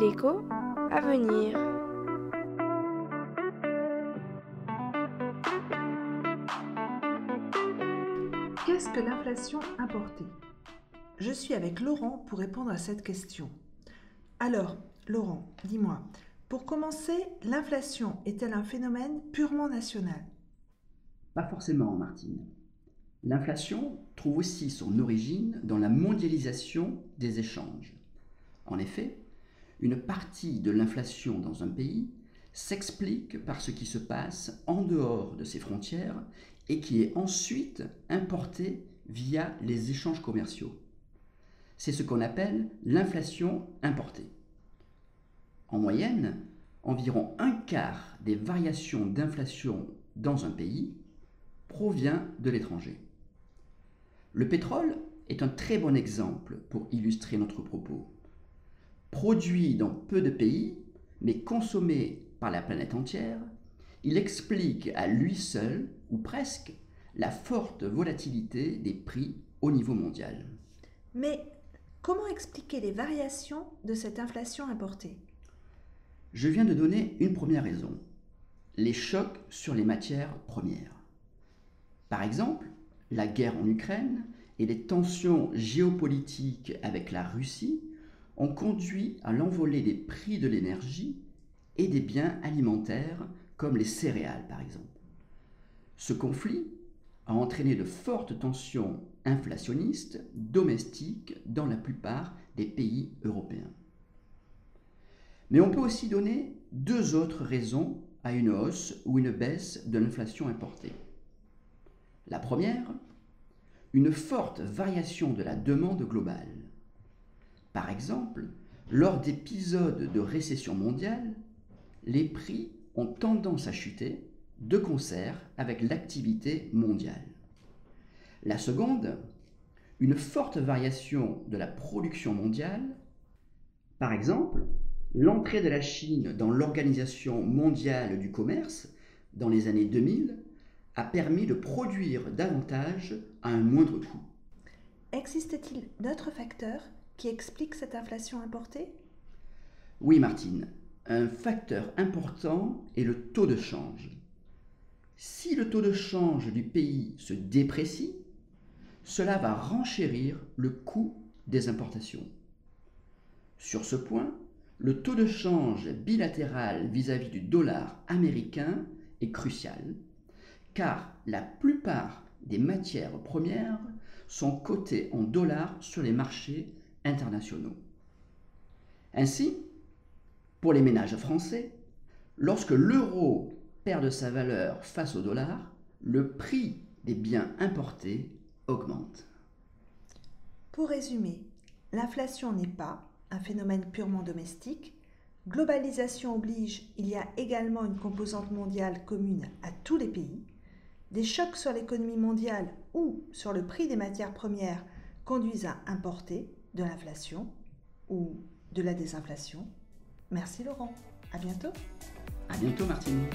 L'écho à venir. Qu'est-ce que l'inflation importée Je suis avec Laurent pour répondre à cette question. Alors, Laurent, dis-moi, pour commencer, l'inflation est-elle un phénomène purement national? Pas forcément, Martine. L'inflation trouve aussi son origine dans la mondialisation des échanges. En effet, une partie de l'inflation dans un pays s'explique par ce qui se passe en dehors de ses frontières et qui est ensuite importé via les échanges commerciaux. C'est ce qu'on appelle l'inflation importée. En moyenne, environ un quart des variations d'inflation dans un pays provient de l'étranger. Le pétrole est un très bon exemple pour illustrer notre propos. Produit dans peu de pays, mais consommé par la planète entière, il explique à lui seul, ou presque, la forte volatilité des prix au niveau mondial. Mais comment expliquer les variations de cette inflation importée? Je viens de donner une première raison, les chocs sur les matières premières. Par exemple, la guerre en Ukraine et les tensions géopolitiques avec la Russie ont conduit à l'envolée des prix de l'énergie et des biens alimentaires comme les céréales par exemple. Ce conflit a entraîné de fortes tensions inflationnistes domestiques dans la plupart des pays européens. Mais on peut aussi donner deux autres raisons à une hausse ou une baisse de l'inflation importée. La première, une forte variation de la demande globale. Par exemple, lors d'épisodes de récession mondiale, les prix ont tendance à chuter de concert avec l'activité mondiale. La seconde, une forte variation de la production mondiale. Par exemple, l'entrée de la Chine dans l'Organisation mondiale du commerce dans les années 2000 a permis de produire davantage à un moindre coût. Existe-t-il d'autres facteurs qui expliquent cette inflation importée? Oui, Martine. Un facteur important est le taux de change. Si le taux de change du pays se déprécie, cela va renchérir le coût des importations. Sur ce point, le taux de change bilatéral vis-à-vis du dollar américain est crucial, car la plupart des matières premières sont cotées en dollars sur les marchés internationaux. Ainsi, pour les ménages français, lorsque l'euro perd de sa valeur face au dollar, le prix des biens importés augmente. Pour résumer, l'inflation n'est pas un phénomène purement domestique. Globalisation oblige, il y a également une composante mondiale commune à tous les pays. Des chocs sur l'économie mondiale ou sur le prix des matières premières conduisent à importer de l'inflation ou de la désinflation. Merci Laurent. À bientôt. À bientôt Martine.